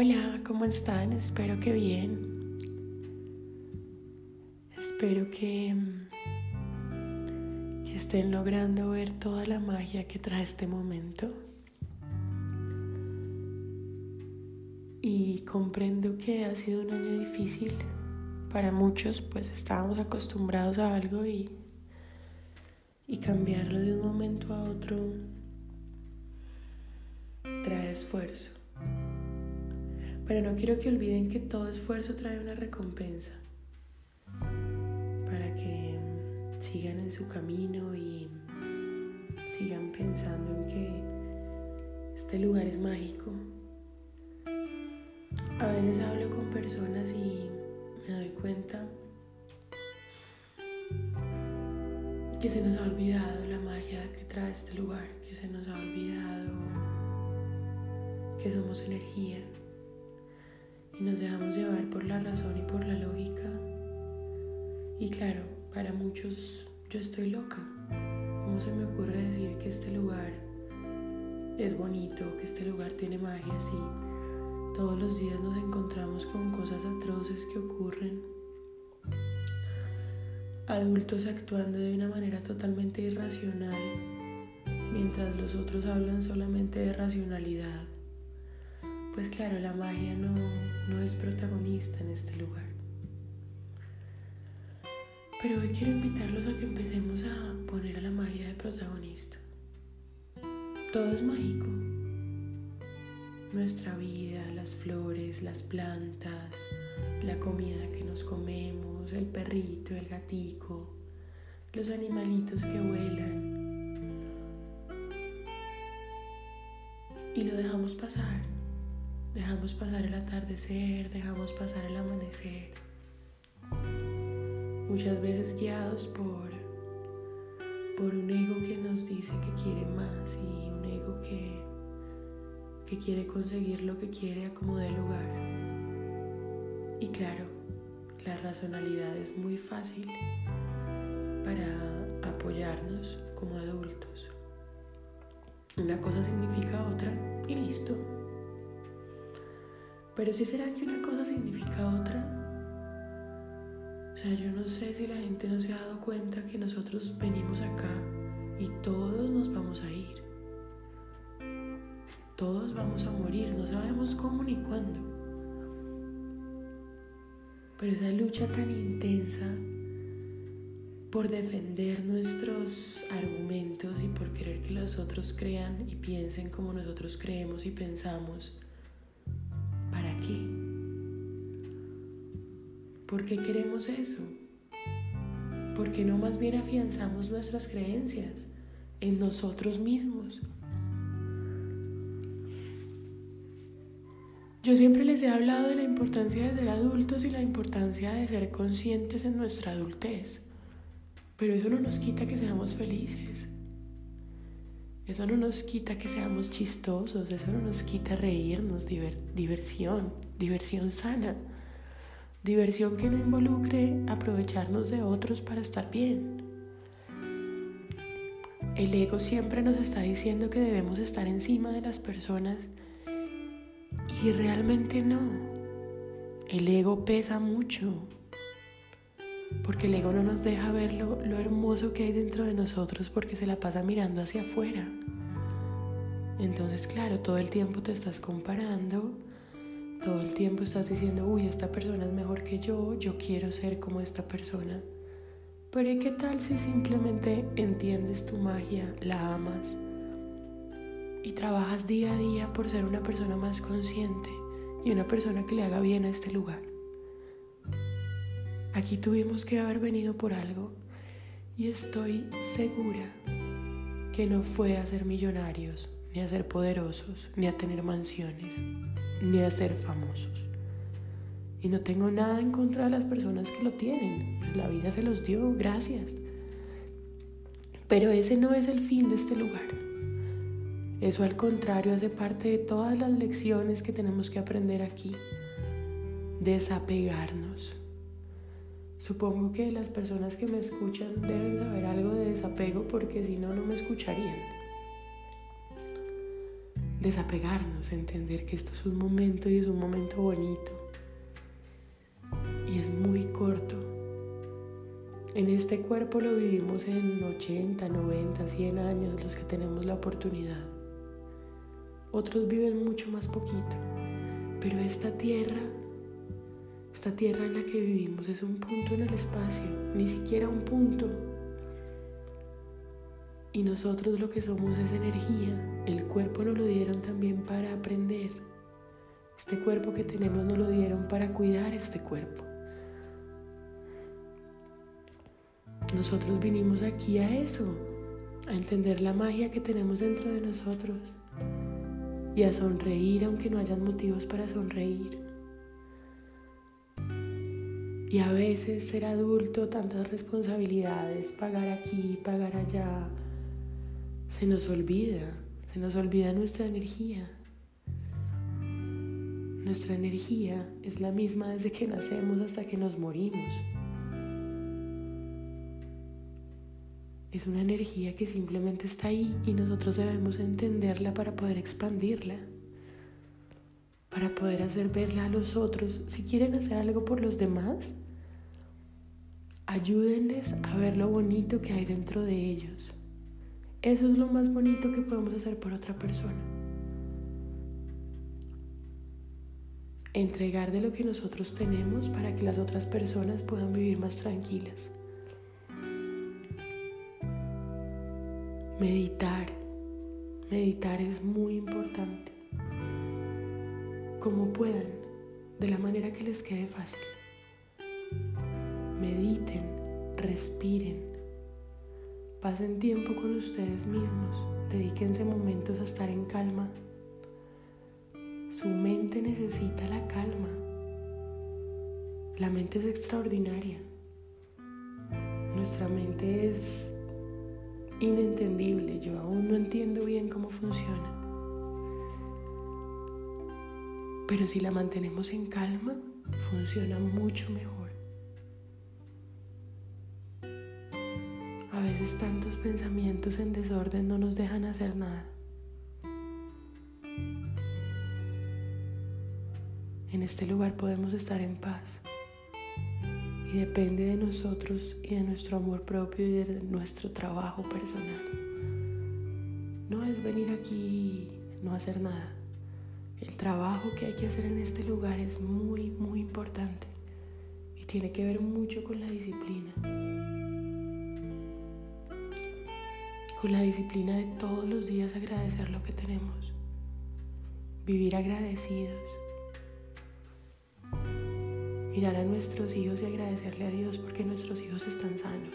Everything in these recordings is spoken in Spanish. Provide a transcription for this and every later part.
Hola, ¿cómo están? Espero que bien. Espero que, que estén logrando ver toda la magia que trae este momento. Y comprendo que ha sido un año difícil para muchos, pues estábamos acostumbrados a algo y, y cambiarlo de un momento a otro trae esfuerzo. Pero no quiero que olviden que todo esfuerzo trae una recompensa para que sigan en su camino y sigan pensando en que este lugar es mágico. A veces hablo con personas y me doy cuenta que se nos ha olvidado la magia que trae este lugar, que se nos ha olvidado que somos energía y nos dejamos llevar por la razón y por la lógica. Y claro, para muchos yo estoy loca. ¿Cómo se me ocurre decir que este lugar es bonito, que este lugar tiene magia si todos los días nos encontramos con cosas atroces que ocurren? Adultos actuando de una manera totalmente irracional, mientras los otros hablan solamente de racionalidad pues claro, la magia no, no es protagonista en este lugar. Pero hoy quiero invitarlos a que empecemos a poner a la magia de protagonista. Todo es mágico. Nuestra vida, las flores, las plantas, la comida que nos comemos, el perrito, el gatico, los animalitos que vuelan. Y lo dejamos pasar Dejamos pasar el atardecer, dejamos pasar el amanecer. Muchas veces guiados por, por un ego que nos dice que quiere más y un ego que, que quiere conseguir lo que quiere a como de lugar. Y claro, la racionalidad es muy fácil para apoyarnos como adultos. Una cosa significa otra y listo. Pero si será que una cosa significa otra. O sea, yo no sé si la gente no se ha dado cuenta que nosotros venimos acá y todos nos vamos a ir. Todos vamos a morir, no sabemos cómo ni cuándo. Pero esa lucha tan intensa por defender nuestros argumentos y por querer que los otros crean y piensen como nosotros creemos y pensamos, ¿Para qué? ¿Por qué queremos eso? ¿Por qué no más bien afianzamos nuestras creencias en nosotros mismos? Yo siempre les he hablado de la importancia de ser adultos y la importancia de ser conscientes en nuestra adultez, pero eso no nos quita que seamos felices. Eso no nos quita que seamos chistosos, eso no nos quita reírnos, diversión, diversión sana, diversión que no involucre aprovecharnos de otros para estar bien. El ego siempre nos está diciendo que debemos estar encima de las personas y realmente no. El ego pesa mucho porque el ego no nos deja ver lo, hermoso que hay dentro de nosotros porque se la pasa mirando hacia afuera. Entonces, claro, todo el tiempo te estás comparando, todo el tiempo estás diciendo, uy, esta persona es mejor que yo, yo quiero ser como esta persona. Pero ¿y qué tal si simplemente entiendes tu magia, la amas y trabajas día a día por ser una persona más consciente y una persona que le haga bien a este lugar? Aquí tuvimos que haber venido por algo y estoy segura que no fue a ser millonarios, ni a ser poderosos, ni a tener mansiones, ni a ser famosos. Y no tengo nada en contra de las personas que lo tienen, pues la vida se los dio, gracias. Pero ese no es el fin de este lugar. Eso al contrario hace parte de todas las lecciones que tenemos que aprender aquí. Desapegarnos Supongo que las personas que me escuchan deben saber algo de desapego porque si no, no me escucharían. desapegarnos, entender que esto es un momento y es un momento bonito. Y es muy corto. En este cuerpo lo vivimos en 80, 90, 100 años los que tenemos la oportunidad. Otros viven mucho más poquito. Pero esta tierra, esta tierra en la que vivimos es un punto en el espacio, ni siquiera un punto y nosotros lo que somos es energía. El cuerpo nos lo dieron también para aprender. Este cuerpo que tenemos nos lo dieron para cuidar este cuerpo. Nosotros vinimos aquí a eso, a entender la magia que tenemos dentro de nosotros y a sonreír aunque no hayan motivos para sonreír. Y a veces ser adulto, tantas responsabilidades, pagar aquí, pagar allá, se nos olvida, se nos olvida nuestra energía. Nuestra energía es la misma desde que nacemos hasta que nos morimos. Es una energía que simplemente está ahí y nosotros debemos entenderla para poder expandirla, para poder hacer verla a los otros. Si quieren hacer algo por los demás, ayúdenles a ver lo bonito que hay dentro de ellos. Eso es lo más bonito que podemos hacer por otra persona. Entregar de lo que nosotros tenemos para que las otras personas puedan vivir más tranquilas. Meditar. Meditar es muy importante. Como puedan, de la manera que les quede fácil. Mediten, respiren Pasen tiempo con ustedes mismos, dedíquense momentos a estar en calma. Su mente necesita la calma. La mente es extraordinaria. Nuestra mente es inentendible. Yo aún no entiendo bien cómo funciona. Pero si la mantenemos en calma, funciona mucho mejor. A veces tantos pensamientos en desorden no nos dejan hacer nada. En este lugar podemos estar en paz. Y depende de nosotros y de nuestro amor propio y de nuestro trabajo personal. No es venir aquí y no hacer nada. El trabajo que hay que hacer en este lugar es muy, muy importante y tiene que ver mucho con la disciplina. con la disciplina de todos los días agradecer lo que tenemos, vivir agradecidos, mirar a nuestros hijos y agradecerle a Dios porque nuestros hijos están sanos,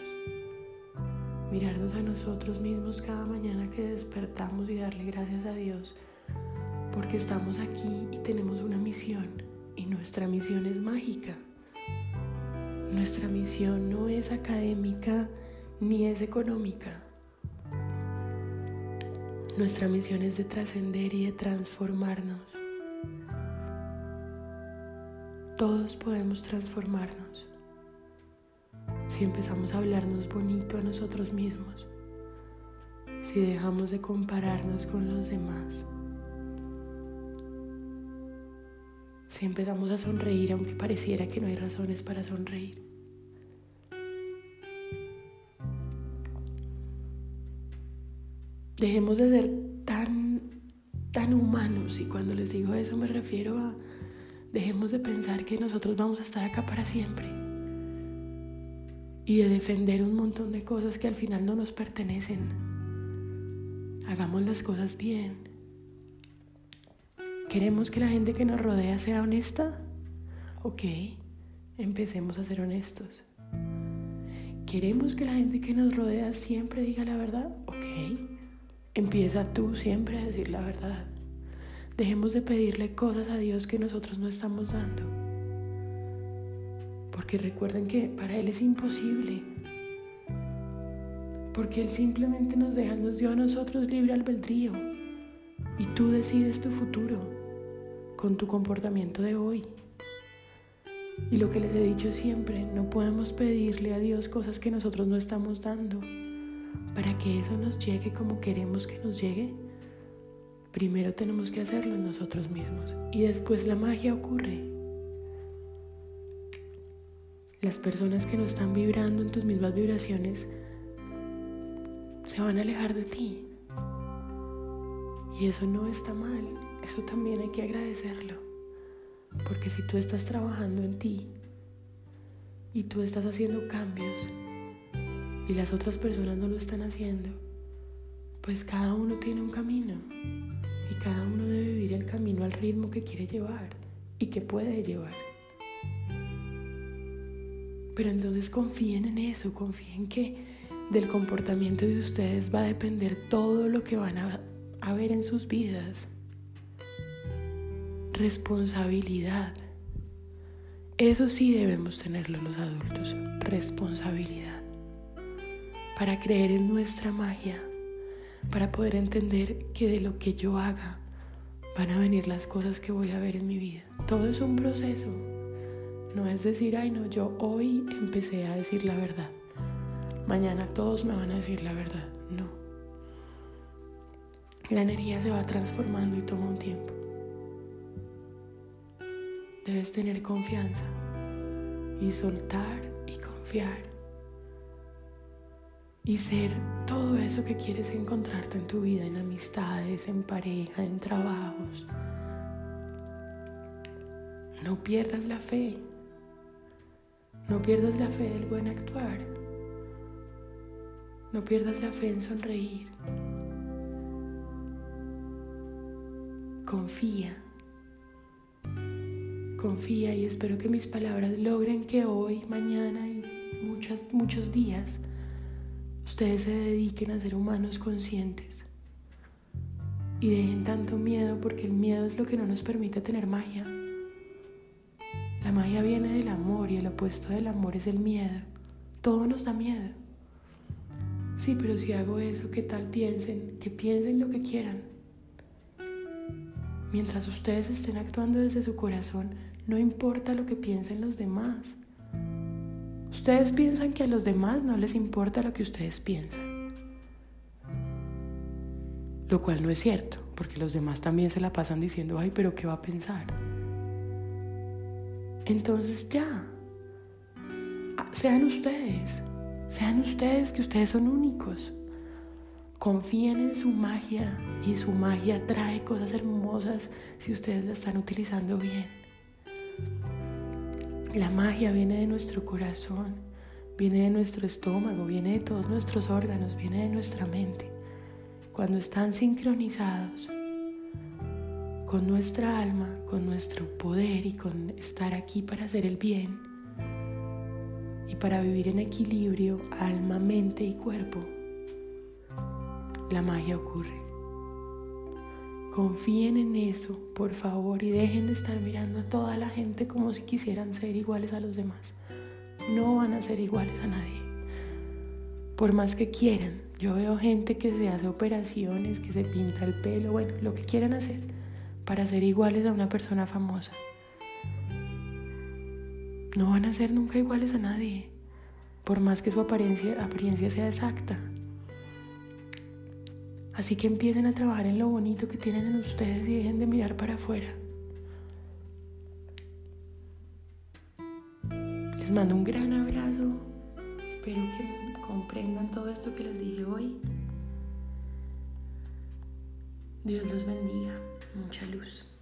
mirarnos a nosotros mismos cada mañana que despertamos y darle gracias a Dios porque estamos aquí y tenemos una misión y nuestra misión es mágica. Nuestra misión no es académica ni es económica. Nuestra misión es de trascender y de transformarnos. Todos podemos transformarnos si empezamos a hablarnos bonito a nosotros mismos, si dejamos de compararnos con los demás, si empezamos a sonreír aunque pareciera que no hay razones para sonreír. Dejemos de ser tan, tan humanos y cuando les digo eso me refiero a dejemos de pensar que nosotros vamos a estar acá para siempre y de defender un montón de cosas que al final no nos pertenecen. Hagamos las cosas bien. ¿Queremos que la gente que nos rodea sea honesta? Ok, empecemos a ser honestos. ¿Queremos que la gente que nos rodea siempre diga la verdad? Ok, Empieza tú siempre a decir la verdad. Dejemos de pedirle cosas a Dios que nosotros no estamos dando. Porque recuerden que para Él es imposible. Porque Él simplemente nos deja, nos dio a nosotros libre albedrío. Y tú decides tu futuro con tu comportamiento de hoy. Y lo que les he dicho siempre, no podemos pedirle a Dios cosas que nosotros no estamos dando para que eso nos llegue como queremos que nos llegue, primero tenemos que hacerlo nosotros mismos y después la magia ocurre. Las personas que no están vibrando en tus mismas vibraciones se van a alejar de ti. Y eso no está mal, eso también hay que agradecerlo. Porque si tú estás trabajando en ti y tú estás haciendo cambios y las otras personas no lo están haciendo, pues cada uno tiene un camino y cada uno debe vivir el camino al ritmo que quiere llevar y que puede llevar. Pero entonces confíen en eso, confíen que del comportamiento de ustedes va a depender todo lo que van a, en sus vidas. Responsabilidad. Eso sí debemos tenerlo los adultos, responsabilidad. Para creer en nuestra magia, para poder entender que de lo que yo haga van a venir las cosas que voy a ver en mi vida. Todo es un proceso. No es decir, ay no, yo hoy empecé a decir la verdad. Mañana todos me van a decir la verdad. No. La energía se va transformando y toma un tiempo. Debes tener confianza y soltar y confiar y ser todo eso que quieres encontrarte en tu vida, en amistades, en pareja, en trabajos. No pierdas la fe. No pierdas la fe del buen actuar. No pierdas la fe en sonreír. Confía. Confía y espero que mis palabras logren que hoy, mañana y muchos, muchos días ustedes se dediquen a ser humanos conscientes y dejen tanto miedo porque el miedo es lo que no nos permite tener magia. La magia viene del amor y el opuesto del amor es el miedo. Todo nos da miedo. Sí, pero si hago eso, ¿qué tal piensen? Que piensen lo que quieran. Mientras ustedes estén actuando desde su corazón, no importa lo que piensen los demás. Ustedes piensan que a los demás no les importa lo que ustedes piensan. Lo cual no es cierto, porque los demás también se la pasan diciendo, ay, pero ¿qué va a pensar? Entonces ya, sean ustedes, sean ustedes que ustedes son únicos. Confíen en su magia y su magia trae cosas hermosas si ustedes la están utilizando bien. La magia viene de nuestro corazón, viene de nuestro estómago, viene de todos nuestros órganos, viene de nuestra mente. Cuando están sincronizados con nuestra alma, con nuestro poder y con estar aquí para hacer el bien y para vivir en equilibrio alma, mente y cuerpo, la magia ocurre. Confíen en eso, por favor, y dejen de estar mirando a toda la gente como si quisieran ser iguales a los demás. No van a ser iguales a nadie. Por más que quieran, yo veo gente que se hace operaciones, que se pinta el pelo, bueno, lo que quieran hacer para ser iguales a una persona famosa. No van a ser nunca iguales a nadie, por más que su apariencia, apariencia sea exacta. Así que empiecen a trabajar en lo bonito que tienen en ustedes y dejen de mirar para afuera. Les mando un gran abrazo. Espero que comprendan todo esto que les dije hoy. Dios los bendiga. Mucha luz.